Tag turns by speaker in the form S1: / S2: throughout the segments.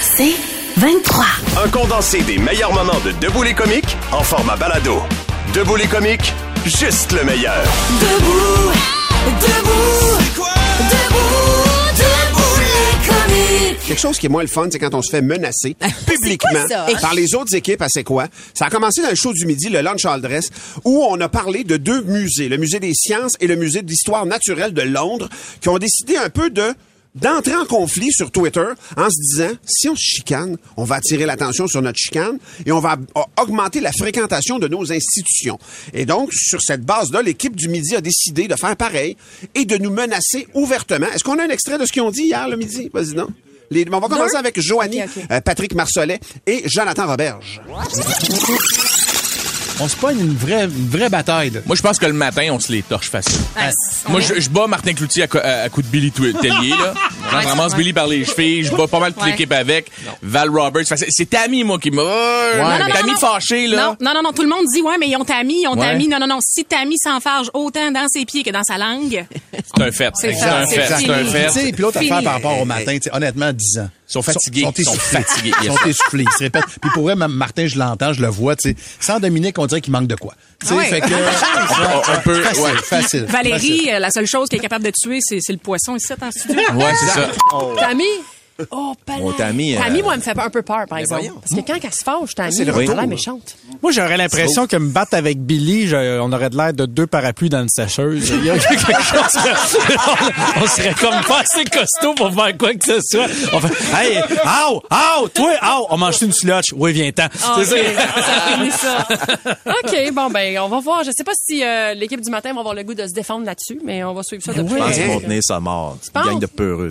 S1: C'est 23.
S2: Un condensé des meilleurs moments de Debout les comiques en format balado. Debout les comiques, juste le meilleur.
S1: Debout, debout, debout, debout les comiques.
S3: Quelque chose qui est moins le fun, c'est quand on se fait menacer publiquement par les autres équipes. à C'est quoi? Ça a commencé dans le show du midi, le Lunch All Dress, où on a parlé de deux musées, le Musée des sciences et le Musée d'histoire naturelle de Londres, qui ont décidé un peu de d'entrer en conflit sur Twitter en se disant si on se chicane, on va attirer l'attention sur notre chicane et on va augmenter la fréquentation de nos institutions. Et donc sur cette base-là, l'équipe du midi a décidé de faire pareil et de nous menacer ouvertement. Est-ce qu'on a un extrait de ce qu'ils ont dit hier le midi? Vas-y non. Les- on va commencer avec Joanie, euh, Patrick Marcelet et Jonathan Roberge.
S4: On se pogne une vraie, une vraie bataille. là.
S5: Moi, je pense que le matin, on se les torche facile.
S6: Ah,
S5: Moi, je, je bats Martin Cloutier à, co- à, à coup de Billy Tellier, là. J'en ramasse
S6: ouais.
S5: Billy par les chevilles, je bats pas mal toute
S6: Ouais.
S5: l'équipe avec. Val Roberts. C'est- Tammy, moi, qui m'a...
S4: non,
S5: Tammy
S6: non.
S5: fâché, là.
S6: Non, non, non, non, tout le monde dit, ouais, mais ils ont Tammy, ils ont
S5: Ouais.
S6: Tammy. Non, non, non, si Tammy s'enfarge autant dans ses pieds que dans sa langue,
S5: C'est un fait.
S6: C'est
S5: un fait. C'est un fait.
S4: puis l'autre affaire par rapport au matin, tu sais, honnêtement, 10 ans.
S5: Ils sont fatigués.
S4: Ils sont
S5: Ils sont
S4: essoufflés.
S5: fatigués,
S4: Ils sont essoufflés. Ils se répètent. Puis pour vrai, même Martin, je l'entends, je le vois, tu sais. Sans Dominique, on dirait qu'il manque de quoi. Tu sais,
S6: Ah ouais.
S4: fait que.
S5: On- on peut-
S4: facile,
S5: ouais.
S4: facile.
S6: Valérie,
S4: facile.
S6: euh, la seule chose qu'elle est capable de tuer, c'est c'est le poisson ici, en studio.
S5: Ouais, c'est ça.
S7: Pas
S5: Oh, Tammy, euh,
S7: Tammy, moi, elle me fait un peu peur, par exemple. Parce que quand elle se fâche, Tammy,
S3: c'est le
S7: elle a
S3: retour,
S7: l'air
S3: là.
S7: méchante.
S8: Moi, j'aurais l'impression que me battre avec Billy, je- on aurait de l'air de deux parapluies dans une sécheuse. Il y a quelque chose. on, on serait comme pas assez costaud pour faire quoi que ce soit. On fait, hey, ow, ow, toi, ow, on mange une slotch. Oui, viens-t'en.
S7: Ah,
S8: ça.
S7: ça finit ça. OK, bon, ben, on va voir. Je sais pas si euh, l'équipe du matin va avoir le goût de se défendre là-dessus, mais on va suivre ça de près.
S2: Je pense qu'ils vont tenir ça mort. Une gang de peureux.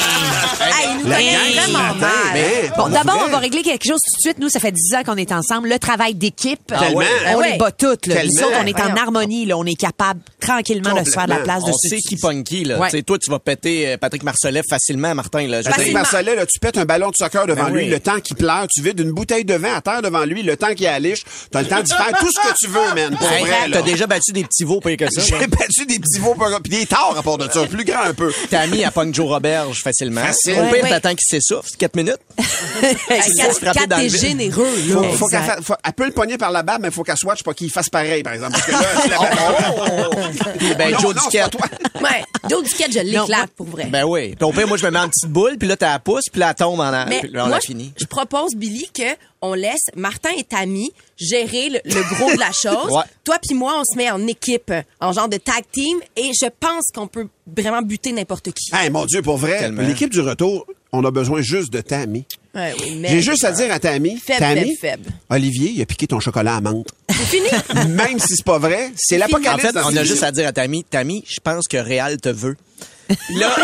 S2: Ça.
S1: Hey, nous
S3: La
S1: connaît
S3: gang du
S1: vraiment
S3: matin,
S1: mal.
S3: mais
S1: Bon, d'abord, on va régler quelque chose tout de suite. Nous, ça fait 10 ans qu'on est ensemble. Le travail d'équipe.
S3: Tellement.
S1: On
S7: Ouais.
S1: les bat toutes. Là. Nous
S3: Tellement.
S1: autres, on est en harmonie. Là. On est capable tranquillement de se faire de la place
S9: On
S1: dessus.
S9: sait qui pogne qui, là.
S1: Ouais.
S9: Tu sais, toi, tu vas péter euh, Patrick Marcelet facilement, Martin, là.
S3: Patrick Marcelet, là, tu pètes un ballon de soccer devant
S9: Ben
S3: lui,
S9: oui.
S3: le temps qu'il pleure, tu vides une bouteille de vin à terre devant lui, le temps qu'il a liche, t'as le temps d'y faire tout ce que tu veux, man, pour
S9: Hey,
S3: vrai, là.
S9: T'as déjà battu des petits veaux pire que ça.
S3: J'ai battu des petits veaux, pis des torts à part de ça, plus grand un peu.
S9: Tammy, elle pogne Joe Roberge facilement.
S3: Facile.
S9: Au pire, t'attends qu'il s'essouffle, 4 minutes.
S1: Quatre-
S9: frapper
S1: quatre,
S9: dans le
S1: t'es
S9: vide.
S1: généreux. Là.
S3: Faut, faut
S1: Exact.
S3: qu'elle fa- faut- elle peut le pogner par la barbe, mais il faut qu'elle swatche pas qu'il fasse pareil, par exemple. Parce que là, la
S9: Puis, ben, Joe
S3: non, c'est
S9: Duquette.
S3: toi.
S7: Ouais. Je
S1: Non, moi-
S7: l'éclate pour vrai.
S9: Ben oui. Puis au pire, moi, je me mets en petite boule, puis là, t'as la pousse, puis là, elle tombe en...
S7: Mais
S9: puis là, on
S7: moi,
S9: a fini.
S7: je propose, Billy, que on laisse Martin et Tammy gérer le, le gros de la chose.
S9: Ouais.
S7: Toi puis moi, on se met en équipe, en genre de tag team, et je pense qu'on peut vraiment buter n'importe qui.
S3: Hey, mon Dieu, pour vrai, l'équipe du retour, on a besoin juste de Tammy.
S7: Ouais, oui, mais-
S3: J'ai juste à dire à Tammy,
S7: Faible,
S3: Tammy,
S7: faible, faible.
S3: Olivier, il a piqué ton chocolat à menthe.
S7: C'est fini.
S3: Même si c'est pas vrai, c'est
S9: En
S3: l'apocalypse.
S9: fait,
S3: dans
S9: on a juste à dire à Tammy, Tammy, je pense que Réal te veut. Là,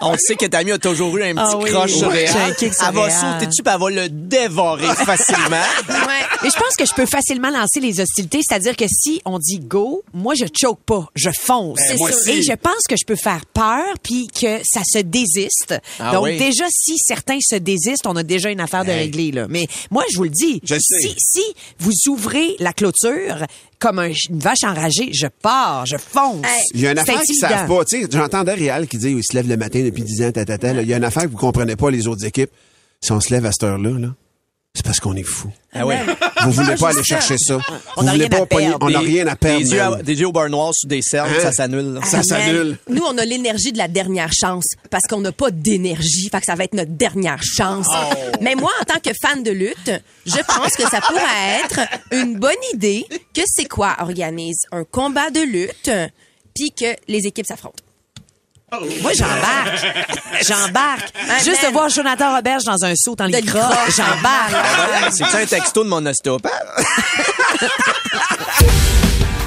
S9: on sait que Tammy a toujours eu un petit
S1: Ah oui,
S9: croche sur Réal.
S1: sur
S9: Elle va
S1: Réal.
S9: sauter dessus, elle va le dévorer facilement?
S7: Ouais.
S1: Mais je pense que je peux facilement lancer les hostilités, c'est-à-dire que si on dit go, moi je choke pas, je fonce.
S3: Ben, moi aussi.
S1: Et je pense que je peux faire peur puis que ça se désiste.
S9: Ah
S1: Donc
S9: oui.
S1: déjà si certains se désistent, on a déjà une affaire de régler là. Mais moi je vous le dis,
S3: Je sais.
S1: si si vous ouvrez la clôture comme un- une vache enragée, je pars, je fonce.
S7: Hey.
S3: Il y a une affaire
S1: intimidant.
S3: savent pas. Tu sais, j'entendais Réal qui dit, il se lève le matin depuis 10 ans, tatata. Il y a une affaire que vous comprenez pas, les autres équipes. Si on se lève à cette heure-là, là, c'est parce qu'on est fou.
S9: Ah ouais.
S3: Vous voulez pas aller chercher ça.
S1: On
S3: vous
S1: a
S3: voulez
S1: rien
S3: n'a rien à perdre.
S9: Des yeux, à-
S3: man.
S9: des yeux au beurre noir sur des cernes,
S3: Hein?
S9: ça s'annule.
S3: Ça s'annule.
S7: Nous, on a l'énergie de la dernière chance parce qu'on n'a pas d'énergie. Fait que ça va être notre dernière chance.
S3: Oh.
S7: Mais moi, en tant que fan de lutte, je pense que ça pourrait être une bonne idée que c'est quoi organise un combat de lutte puis que les équipes s'affrontent.
S1: Moi j'embarque. j'embarque. Juste de voir Jonathan Roberge dans un saut lycra,
S7: lycra.
S1: j'embarque.
S9: C'est un texto de mon ostéopathe.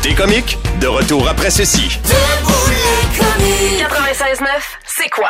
S2: T'es comique? De retour après ceci.
S1: 96.9,
S6: c'est quoi?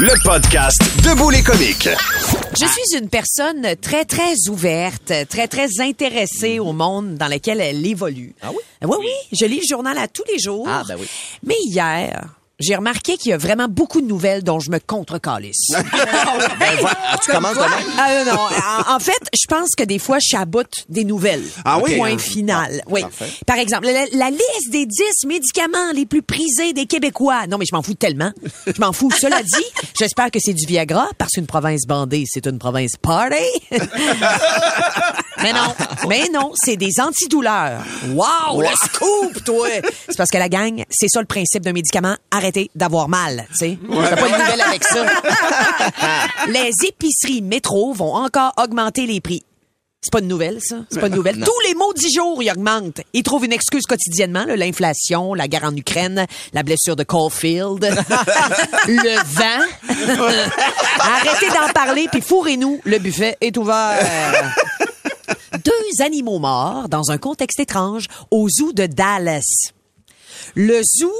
S2: Le podcast Debout les comiques.
S1: Je suis une personne très, très ouverte, très, très intéressée au monde dans lequel elle évolue. Ah oui? Oui, oui. Je lis le journal à tous les jours.
S9: Ah, ben oui.
S1: Mais hier, j'ai remarqué qu'il y a vraiment beaucoup de nouvelles dont je me contre-calisse.
S9: Ben. Ah, tu commences demain?
S1: Ah, non, en, en fait, je pense que des fois, je chaboute des nouvelles.
S3: Ah oui?
S1: Point
S3: Ok.
S1: final. Oui.
S9: Parfait.
S1: Par exemple, la, la liste des 10 médicaments les plus prisés des Québécois. Non, mais je m'en fous tellement. Je m'en fous. Cela dit, j'espère que c'est du Viagra, parce qu'une province bandée, c'est une province party. mais non, mais non, c'est des antidouleurs. Wow, le scoop, toi! C'est parce que la gang, c'est ça le principe d'un médicament, arrêtez d'avoir mal, tu sais. T'as pas de nouvelles avec ça. les épiceries métro vont encore augmenter les prix. C'est pas une nouvelle, ça. C'est pas une nouvelle. Tous les maudits jours, ils augmentent. Ils trouvent une excuse quotidiennement, l'inflation, la guerre en Ukraine, la blessure de Caulfield, le vent. Arrêtez d'en parler, puis fourrez-nous. Le buffet est ouvert. Deux animaux morts dans un contexte étrange au zoo de Dallas. Le zoo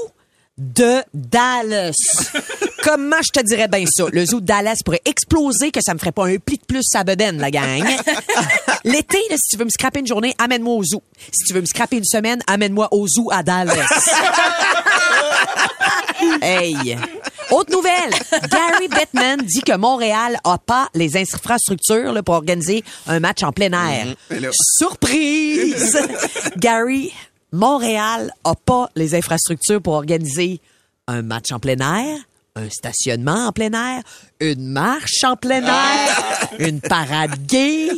S1: de Dallas. Comment je te dirais bien ça? Le zoo de Dallas pourrait exploser que ça me ferait pas un pli de plus sa bedaine, la gang. L'été, là, si tu veux me scraper une journée, amène-moi au zoo. Si tu veux me scraper une semaine, amène-moi au zoo à Dallas. Hey! Autre nouvelle. Gary Bettman dit que Montréal a pas les infrastructures là, pour organiser un match en plein air. Surprise! Gary, Montréal a pas les infrastructures pour organiser un match en plein air, un stationnement en plein air, une marche en plein air, une parade gay,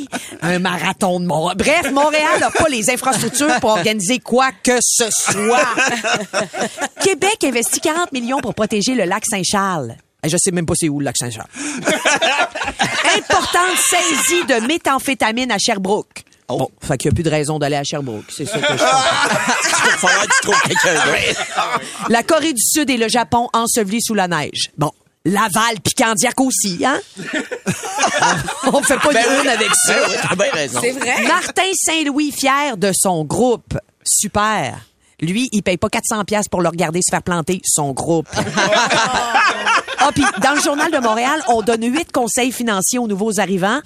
S1: un marathon de Montréal. Bref, Montréal n'a pas les infrastructures pour organiser quoi que ce soit. Québec investit 40 millions pour protéger le lac Saint-Charles. Eh, Je sais même pas c'est où le lac Saint-Charles. Importante saisie de méthamphétamine à Sherbrooke. Bon, fait qu'il n'y a plus de raison d'aller à Sherbrooke. C'est ça que je
S9: d'autre.
S1: La Corée du Sud et le Japon ensevelis sous la neige. Bon. Laval puis Candiac aussi, hein? On fait pas
S9: Ben
S1: une
S9: oui.
S1: avec ça.
S9: Ben oui, t'as bien raison.
S7: C'est vrai?
S1: Martin Saint-Louis, fier de son groupe. Super. Lui, il paye pas 400 pièces pour le regarder se faire planter son groupe. Ah, puis dans le journal de Montréal, on donne huit conseils financiers aux nouveaux arrivants.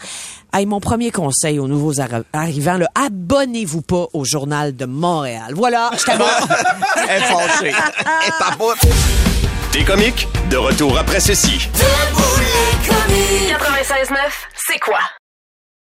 S1: Hey, mon premier conseil aux nouveaux arri- arrivants, là, abonnez-vous pas au journal de Montréal. Voilà, je t'abonne.
S9: Elle est fâchée. Elle est pas bonne.
S2: Des comiques, de retour après ceci.
S10: 96.9, c'est quoi?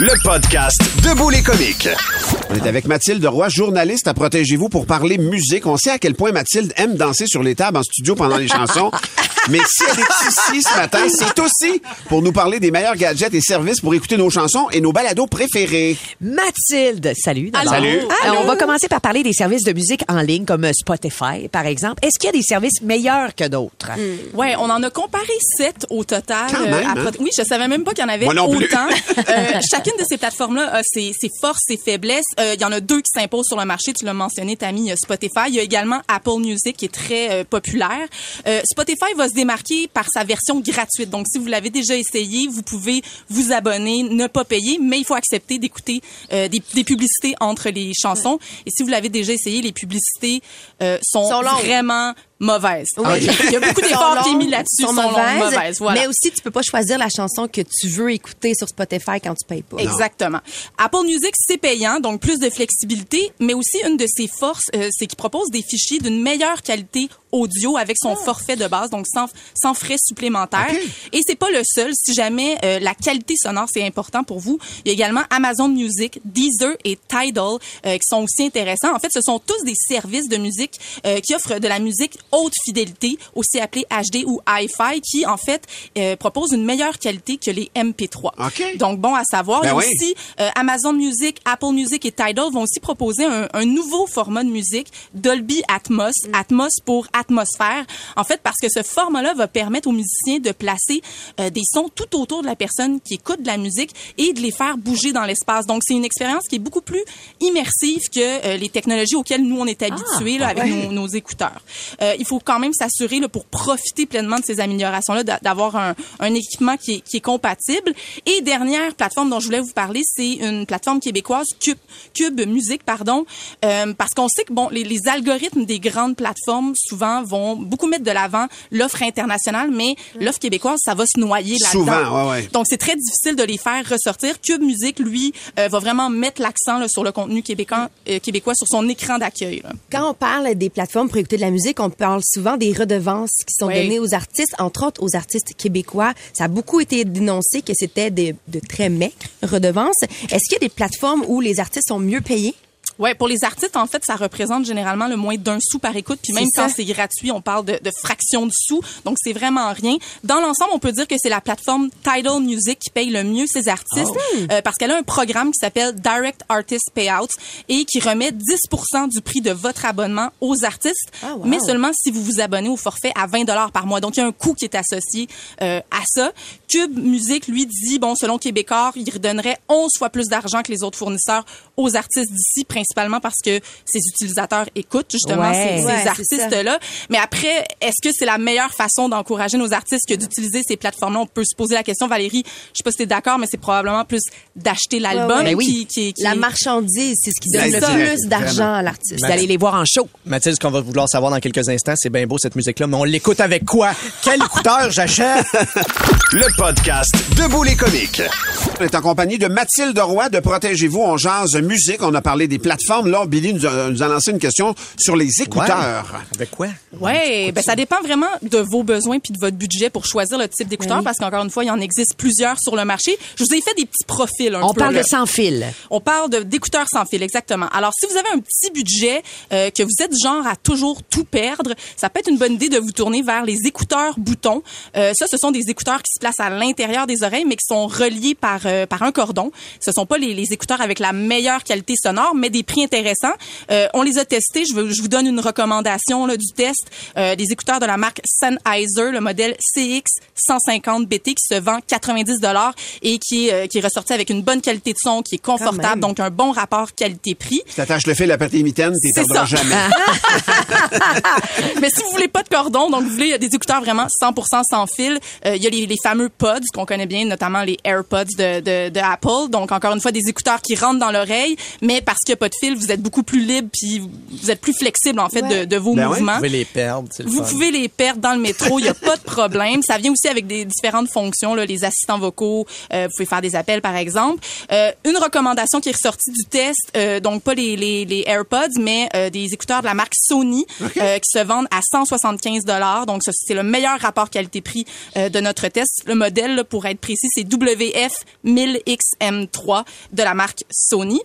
S2: Le podcast Debout les comiques.
S3: On est avec Mathilde Roy, journaliste à Protégez-vous pour parler musique. On sait à quel point Mathilde aime danser sur les tables en studio pendant les chansons. Mais si elle est ici ce matin, c'est aussi pour nous parler des meilleurs gadgets et services pour écouter nos chansons et nos balados préférés.
S1: Mathilde, salut.
S3: Salut.
S1: Euh, on va commencer par parler des services de musique en ligne comme euh, Spotify, par exemple. Est-ce qu'il y a des services meilleurs que d'autres?
S6: Ouais, on en a comparé sept au total.
S3: Quand même,
S6: à
S3: hein?
S6: Oui, je savais même pas qu'il y en avait
S3: Moi non plus.
S6: autant. Euh, chacune de ces plateformes-là a ses, ses forces, ses faiblesses. Euh, Il y en a deux qui s'imposent sur le marché. Tu l'as mentionné, Tammy, il y a Spotify. Il y a également Apple Music qui est très euh, populaire. Euh, Spotify va se démarquer par sa version gratuite. Donc, si vous l'avez déjà essayé, vous pouvez vous abonner, ne pas payer, mais il faut accepter d'écouter des, des publicités entre les chansons. Et si vous l'avez déjà essayé, les publicités sont,
S7: Sont
S6: vraiment mauvaises.
S7: Oui.
S6: Il y a beaucoup d'efforts qui est mis là-dessus,
S7: sont
S6: sont longues,
S7: mauvaises,
S6: voilà.
S7: Mais aussi, tu peux pas choisir la chanson que tu veux écouter sur Spotify quand tu payes pas.
S6: Exactement. Apple Music, c'est payant, donc plus de flexibilité, mais aussi une de ses forces, euh, c'est qu'il propose des fichiers d'une meilleure qualité audio avec son forfait de base, donc sans, sans frais supplémentaires. Et c'est pas le seul. Si jamais euh, la qualité sonore c'est important pour vous, il y a également Amazon Music, Deezer et Tidal euh, qui sont aussi intéressants. En fait, ce sont tous des services de musique euh, qui offrent de la musique haute fidélité, aussi appelée HD ou Hi-Fi, qui en fait euh, proposent une meilleure qualité que les MP3.
S3: OK.
S6: Donc bon à savoir.
S3: Ben oui.
S6: aussi euh, Amazon Music, Apple Music et Tidal vont aussi proposer un, un nouveau format de musique, Dolby Atmos, Atmos pour atmosphère. En fait, parce que ce format-là va permettre aux musiciens de placer euh, des sons tout autour de la personne qui écoute de la musique et de les faire bouger dans l'espace. Donc c'est une expérience qui est beaucoup plus immersive que euh, les technologies auxquelles nous on est habitués là, avec
S1: ouais.
S6: nos, nos écouteurs. Euh, il faut quand même s'assurer là, pour profiter pleinement de ces améliorations-là d'a- d'avoir un, un équipement qui est, qui est compatible. Et dernière plateforme dont je voulais vous parler, c'est une plateforme québécoise, Cube, Cube Musique, pardon, euh, parce qu'on sait que bon, les, les algorithmes des grandes plateformes souvent vont beaucoup mettre de l'avant l'offre internationale, mais l'offre québécoise, ça va se noyer là-dedans.
S3: Souvent, ouais, ouais.
S6: Donc c'est très difficile de les faire ressortir. Cube Musique, lui, euh, va vraiment mettre l'accent sur le contenu québécois, euh, québécois sur son écran d'accueil.
S7: Quand on parle des plateformes pour écouter de la musique, on parle souvent des redevances qui sont
S6: Oui.
S7: données aux artistes, entre autres aux artistes québécois. Ça a beaucoup été dénoncé que c'était de, de très maigres redevances. Est-ce qu'il y a des plateformes où les artistes sont mieux payés?
S6: Ouais, pour les artistes, en fait, ça représente généralement le moins d'un sou par écoute. Puis même quand c'est gratuit, on parle de, de fraction de sous. Donc, c'est vraiment rien. Dans l'ensemble, on peut dire que c'est la plateforme Tidal Music qui paye le mieux ses artistes euh, parce qu'elle a un programme qui s'appelle Direct Artist Payouts et qui remet 10% du prix de votre abonnement aux artistes,
S7: Ah, wow.
S6: mais seulement si vous vous abonnez au forfait à 20 dollars par mois. Donc, il y a un coût qui est associé euh, à ça. Cube Music, lui, dit, bon, selon Québécois, il redonnerait 11 fois plus d'argent que les autres fournisseurs aux artistes d'ici, principalement parce que ses utilisateurs écoutent justement
S1: Ouais.
S6: ces, artistes-là. Mais après, est-ce que c'est la meilleure façon d'encourager nos artistes que d'utiliser ces plateformes-là? On peut se poser la question, Valérie, je sais pas si tu es d'accord, mais c'est probablement plus d'acheter l'album
S7: Ouais, ouais.
S1: Ben oui.
S6: qui, qui, qui
S7: La marchandise, c'est ce qui donne le
S3: ça.
S7: plus d'argent à l'artiste.
S1: D'aller les voir en show.
S9: Mathilde, ce qu'on va vouloir savoir dans quelques instants, c'est bien beau cette musique-là, mais on l'écoute avec quoi? Quel écouteur j'achète?
S2: Le podcast Debout les comiques.
S3: On est en compagnie de Mathilde Roy de Protégez-vous. On jase musique. On a parlé des plateformes. Là, Billy nous a, nous a lancé une question sur les écouteurs.
S9: Ouais. Avec quoi?
S6: Ouais, ben ça dépend vraiment de vos besoins puis de votre budget pour choisir le type d'écouteur
S7: Oui.
S6: parce qu'encore une fois, il en existe plusieurs sur le marché. Je vous ai fait des petits profils un
S1: On
S6: peu,
S1: parle de sans fil.
S6: On parle de- d'écouteurs sans fil, exactement. Alors, si vous avez un petit budget, euh, que vous êtes du genre à toujours tout perdre, ça peut être une bonne idée de vous tourner vers les écouteurs boutons. Euh, ça, ce sont des écouteurs qui se placent à l'intérieur des oreilles, mais qui sont reliés par euh, par un cordon. Ce sont pas les, les écouteurs avec la meilleure qualité sonore, mais des prix intéressants. Euh, on les a testés. Je, veux- je vous donne une recommandation là, du test. Euh, des écouteurs de la marque Sennheiser, le modèle CX 150 BT, qui se vend 90 dollars et qui est, euh, qui est ressorti avec une bonne qualité de son, qui est confortable, donc un bon rapport qualité-prix.
S3: Tu t'attaches le fil après tes mitaines, t'y perdras jamais.
S6: Mais si vous voulez pas de cordon, donc vous voulez des écouteurs vraiment 100% sans fil, euh, il y a les, les fameux pods qu'on connaît bien, notamment les AirPods de, de, de Apple. Donc encore une fois des écouteurs qui rentrent dans l'oreille, mais parce qu'il n'y a pas de fil, vous êtes beaucoup plus libre puis vous êtes plus flexible en fait
S7: Ouais.
S6: de, de vos
S3: Ben ouais.
S6: mouvements.
S9: Vous pouvez les perdre, c'est le
S6: Vous
S9: fun.
S6: pouvez les perdre dans le métro, il n'y a pas de problème. Ça vient aussi avec des différentes fonctions, là, les assistants vocaux, euh, vous pouvez faire des appels par exemple. Euh, une recommandation qui est ressortie du test, euh, donc pas les, les, les AirPods, mais euh, des écouteurs de la marque Sony euh, qui se vendent à 175 dollars. Donc ça, c'est le meilleur rapport qualité-prix euh, de notre test. Le modèle, là, pour être précis, c'est WF 1000XM3 de la marque Sony.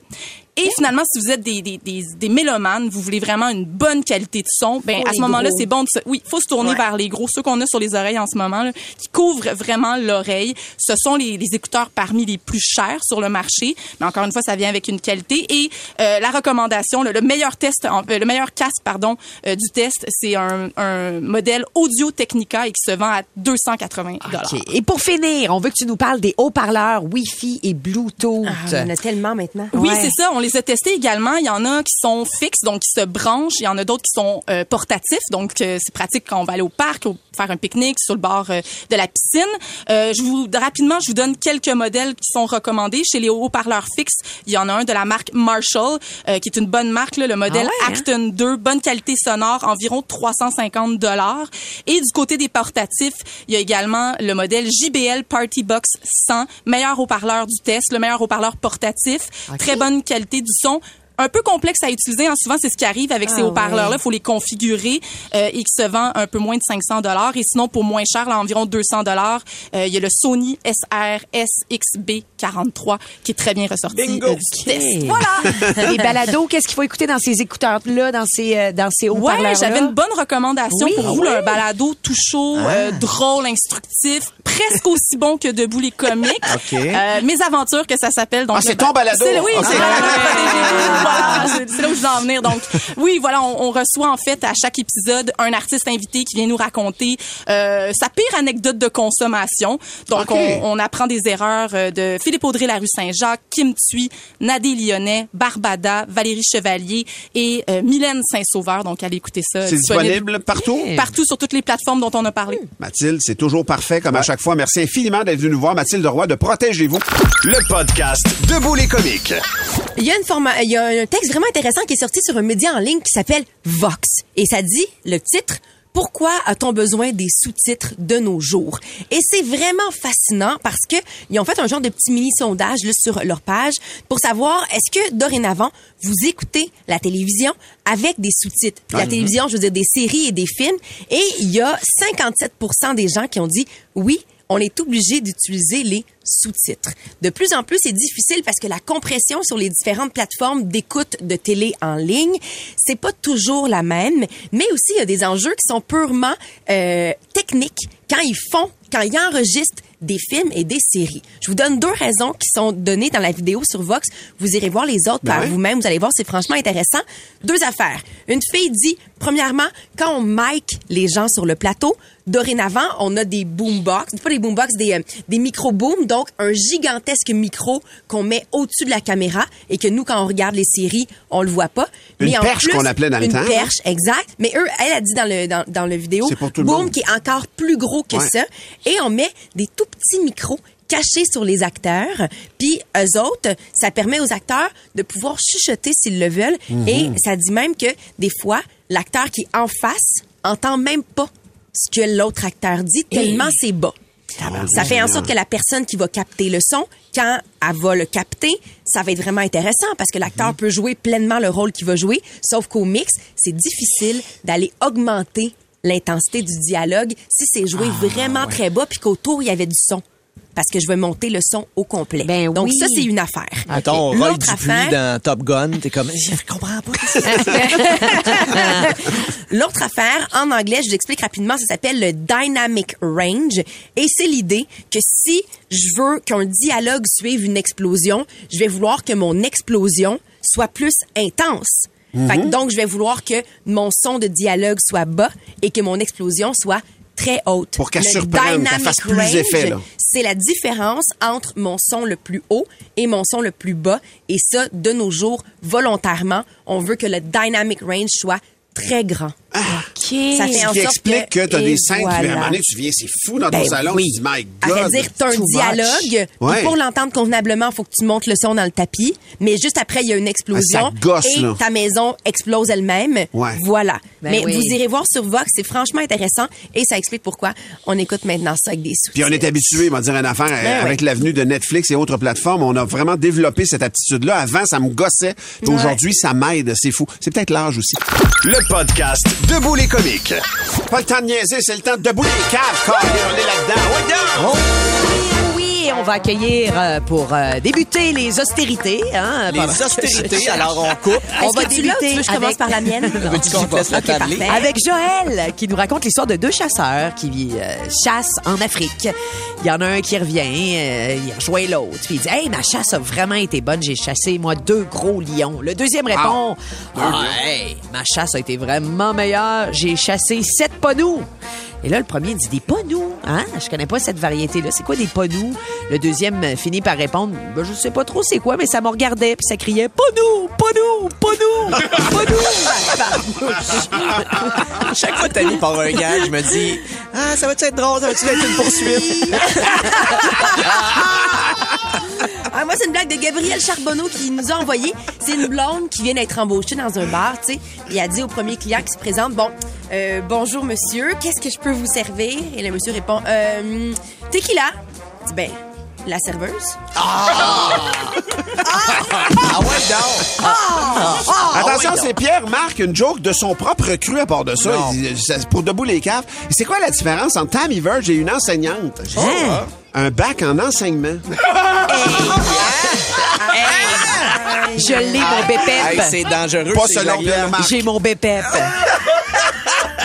S6: Et finalement, si vous êtes des, des, des, des mélomanes, vous voulez vraiment une bonne qualité de son, ben à ce moment-là, c'est bon de se, oui, faut se tourner
S7: Ouais.
S6: vers les gros, ceux qu'on a sur les oreilles en ce moment, là, qui couvrent vraiment l'oreille. Ce sont les, les écouteurs parmi les plus chers sur le marché, mais encore une fois, ça vient avec une qualité. Et euh, la recommandation, le, le meilleur test, en- euh, le meilleur casque, pardon, euh, du test, c'est un, un modèle Audio Technica et qui se vend à 280 dollars.
S1: OK. Et pour finir, on veut que tu nous parles des haut-parleurs Wi-Fi et Bluetooth.
S7: Ah, il y en a tellement maintenant.
S6: Oui,
S1: Ouais.
S6: c'est ça. On les a testés également. Il y en a qui sont fixes, donc qui se branchent. Il y en a d'autres qui sont euh, portatifs, donc euh, c'est pratique quand on va aller au parc, au- faire un pique-nique sur le bord euh, de la piscine. Euh, je vous rapidement, je vous donne quelques modèles qui sont recommandés chez les haut-parleurs fixes. Il y en a un de la marque Marshall, euh, qui est une bonne marque, là, le modèle
S1: Ah ouais, hein?
S6: Acton 2, bonne qualité sonore, environ 350 dollars. Et du côté des portatifs, il y a également le modèle JBL Party Box 100, meilleur haut-parleur du test, le meilleur haut-parleur portatif, très bonne qualité du son. Un peu complexe à utiliser. En souvent, c'est ce qui arrive avec ces
S1: Ah
S6: haut-parleurs-là. Il faut les configurer euh, et qui se vend un peu moins de 500 dollars. Et sinon, pour moins cher, là, environ 200 dollars, euh, il y a le Sony SR SXB 43 qui est très bien ressorti
S9: Bingo.
S6: euh, du test. Voilà.
S1: Les balados, qu'est-ce qu'il faut écouter dans ces écouteurs-là, dans ces, euh, dans ces haut-parleurs-là?
S6: Ouais, j'avais une bonne recommandation
S1: Oui.
S6: pour
S1: Ah
S6: vous,
S1: oui?
S6: là, un balado tout chaud, euh, drôle, instructif, presque aussi bon que Debout les comiques.
S3: OK.
S6: Euh, mes aventures que ça s'appelle. Donc
S3: Ah, c'est ton
S6: ba-
S3: balado?
S6: C'est, oui. Voilà, c'est- là où je veux en venir. Donc, oui, voilà, on, on reçoit en fait à chaque épisode un artiste invité qui vient nous raconter euh, sa pire anecdote de consommation. Donc, on, on apprend des erreurs euh, de Philippe Audrey, la rue Saint-Jacques, Kim Thuy, Nadé Lyonnais, Barbada, Valérie Chevalier et euh, Mylène Saint-Sauveur. Donc, allez écouter ça.
S3: C'est disponible partout?
S6: Partout sur toutes les plateformes dont on a parlé.
S3: Mathilde, c'est toujours parfait comme à chaque fois. Merci infiniment d'être venu nous voir. Mathilde Roy de Protégez-vous.
S2: Le podcast Debout les comiques.
S7: Il y a une forma- il y a un texte vraiment intéressant qui est sorti sur un média en ligne qui s'appelle Vox. Et ça dit, le titre, pourquoi a-t-on besoin des sous-titres de nos jours? Et c'est vraiment fascinant parce que ils ont fait un genre de petit mini-sondage sur leur page pour savoir est-ce que dorénavant vous écoutez la télévision avec des sous-titres? La télévision, je veux dire des séries et des films. Et il y a 57% des gens qui ont dit oui, on est obligé d'utiliser les sous-titres. De plus en plus, c'est difficile parce que la compression sur les différentes plateformes d'écoute de télé en ligne, c'est pas toujours la même, mais aussi il y a des enjeux qui sont purement euh, techniques quand ils font, quand ils enregistrent des films et des séries. Je vous donne deux raisons qui sont données dans la vidéo sur Vox. Vous irez voir les autres
S3: Ben
S7: par vous-même. Vous allez voir, c'est franchement intéressant. Deux affaires. Une fille dit, premièrement, quand on mic les gens sur le plateau, dorénavant, on a des boombox, pas des boombox, des, euh, des micro-booms, donc un gigantesque micro qu'on met au-dessus de la caméra et que nous, quand on regarde les séries, on le voit pas.
S3: Une
S7: Mais
S3: perche qu'on appelait dans le
S7: une
S3: temps, hein?
S7: perche, exact. Mais eux, elle a dit dans le, dans, dans le vidéo,
S3: pour tout le
S7: boom qui est encore plus gros que
S3: Ouais.
S7: ça. Et on met des tout petits micros cachés sur les acteurs. Puis eux autres, ça permet aux acteurs de pouvoir chuchoter s'ils le veulent.
S3: Mhm.
S7: Et ça dit même que des fois, l'acteur qui est en face entend même pas ce que l'autre acteur dit tellement c'est bas. Ça fait en sorte que la personne qui va capter le son, quand elle va le capter, ça va être vraiment intéressant parce que l'acteur peut jouer pleinement le rôle qu'il va jouer, sauf qu'au mix, c'est difficile d'aller augmenter l'intensité du dialogue si c'est joué vraiment très bas puis qu'autour il y avait du son. Parce que je vais monter le son au complet.
S1: Ben
S7: Donc
S1: oui.
S7: ça, c'est une affaire.
S9: Mettons, Roy
S7: L'autre affaire-
S9: dans Top Gun, t'es comme, je comprends pas.
S7: L'autre affaire, en anglais, je vous explique rapidement, ça s'appelle le dynamic range. Et c'est l'idée que si je veux qu'un dialogue suive une explosion, je vais vouloir que mon explosion soit plus intense. Fait que donc, je vais vouloir que mon son de dialogue soit bas et que mon explosion soit très haute.
S3: Pour qu'elle
S7: Le
S3: surprenne, qu'elle fasse plus
S7: range,
S3: effet.
S7: C'est la différence entre mon son le plus haut et mon son le plus bas. Et ça, de nos jours, volontairement, on veut que le dynamic range soit très grand.
S1: OK.
S7: Ça fait en
S3: Ce qui
S7: sorte
S3: explique que, t'as
S7: et
S3: des scènes qui, à un
S7: voilà.
S3: moment donné, tu viens, c'est fou dans ton
S7: Ben
S3: salon,
S7: oui.
S3: tu dis, my
S7: À
S3: God.
S7: vrai dire, t'as un dialogue.
S3: Ouais.
S7: Pour l'entendre convenablement, faut que tu montes le son dans le tapis. Mais juste après, il y a une explosion.
S3: Ah, ça gosse,
S7: et
S3: là.
S7: ta maison explose elle-même.
S3: Ouais.
S7: Voilà.
S1: Ben
S7: mais
S1: oui.
S7: vous irez voir sur Vox. C'est franchement intéressant. Et ça explique pourquoi on écoute maintenant ça avec des sous.
S3: Puis on est habitué, on va dire une affaire,
S7: Ben
S3: avec
S7: ouais.
S3: l'avenue de Netflix et autres plateformes, on a vraiment développé cette aptitude-là. Avant, ça me gossait. Aujourd'hui, ça m'aide. C'est fou. C'est peut-être l'âge aussi.
S2: Le podcast Debout les comiques.
S3: Pas le temps de niaiser, c'est le temps de debout les caves, carré, on est là-dedans.
S1: Oui, on va accueillir euh, pour euh, débuter les austérités. Hein,
S9: Les
S1: pendant-
S9: austérités, alors on coupe.
S1: On va
S7: que tu l'as ou tu veux que je commence
S1: avec-
S7: par la mienne?
S9: Veux-tu qu'on te laisse la
S7: Ok,
S9: tabler?
S7: parfait.
S1: Avec Joël, qui nous raconte l'histoire de deux chasseurs qui euh, chassent en Afrique. Il y en a un qui revient, euh, il rejoint l'autre. Puis il dit Hey, ma chasse a vraiment été bonne. J'ai chassé, moi, deux gros lions. Le deuxième répond Ah, hey, ma chasse a été vraiment meilleure. J'ai chassé sept ponous. Et là, le premier dit des panous. Hein? Je connais pas cette variété-là. C'est quoi des panous? Le deuxième euh, finit par répondre, ben, je sais pas trop c'est quoi, mais ça me regardait, puis ça criait, panous, panous, panous, panous.
S9: Chaque fois que Tammy part un gag, je me dis, ah, ça va-tu être drôle? Ça va-tu être une poursuite?
S7: Moi, c'est une blague de Gabriel Charbonneau qui nous a envoyé. C'est une blonde qui vient d'être embauchée dans un bar, tu sais. Et elle dit au premier client qui se présente, bon, euh, bonjour monsieur, qu'est-ce que je peux vous servir? Et le monsieur répond, euh, tequila. Elle dit, ben, la serveuse.
S9: Ah ouais, non!
S3: Ah, Attention, c'est Pierre marque une joke de son propre cru à part de ça.
S9: Non.
S3: Il dit, c'est pour debout les caves. C'est quoi la différence entre Tammy Verge et une enseignante?
S1: Hein?
S3: Un bac en enseignement.
S1: Je l'ai, mon
S9: Hey,
S1: bépep.
S9: c'est dangereux.
S3: Pas selon. Pierre Marc.
S1: J'ai mon bépep.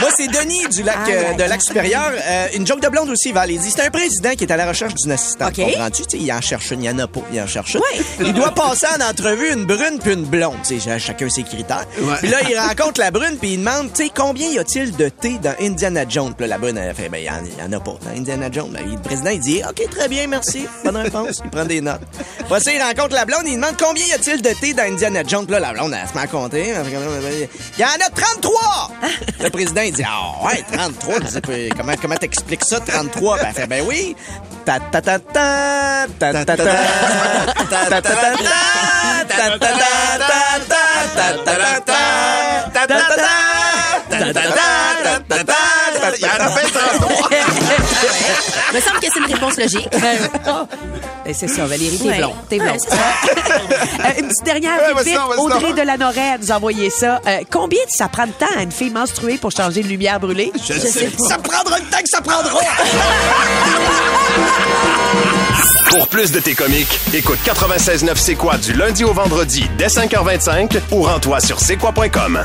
S9: Moi, c'est Denis du lac,
S1: Ah,
S9: euh, de lac supérieur. Euh, une joke de blonde aussi, Valérie. C'est un président qui est à la recherche d'une assistante.
S7: OK.
S9: Comprends-tu? Tu sais, il en cherche une, il y en a pas. Il en cherche une. Il doit passer en entrevue une brune puis une blonde. Tu sais, chacun ses critères.
S3: Ouais.
S9: Puis là, il rencontre la brune puis il demande, tu sais, combien y a-t-il de thé dans Indiana Jones? Puis là, la brune, elle fait, ben, il y, en- il y en a pas dans Indiana Jones. Ben, le président, il dit, OK, très bien, merci. Bonne réponse. Il prend des notes. Après ça, il rencontre la blonde, il demande combien y a-t-il de thé dans Indiana Jones? Puis là, la blonde, elle se met à compter. Il y en a 33! Le président, il dit, ah ouais, 33. Je dis, Puis comment, comment t'expliques ça, 33? Ben, fait, ben oui. Ta ta ta ta ta ta ta ta ta ta ta
S3: il y en a 23.
S7: me semble que c'est une réponse logique.
S1: Ben oh. C'est ça, Valérie, t'es
S7: ouais.
S1: blonde. T'es blonde. Euh, une petite dernière
S3: ouais.
S1: Audrey de la nous a envoyé ça. Euh, combien ça prend de temps à une fille menstruée pour changer une lumière brûlée?
S3: Je, sais.
S9: Ça prendra le temps que ça prendra.
S2: Pour plus de tes comiques, écoute 96.9 C'est quoi du lundi au vendredi dès 5h25 ou rends-toi sur c'est quoi.com.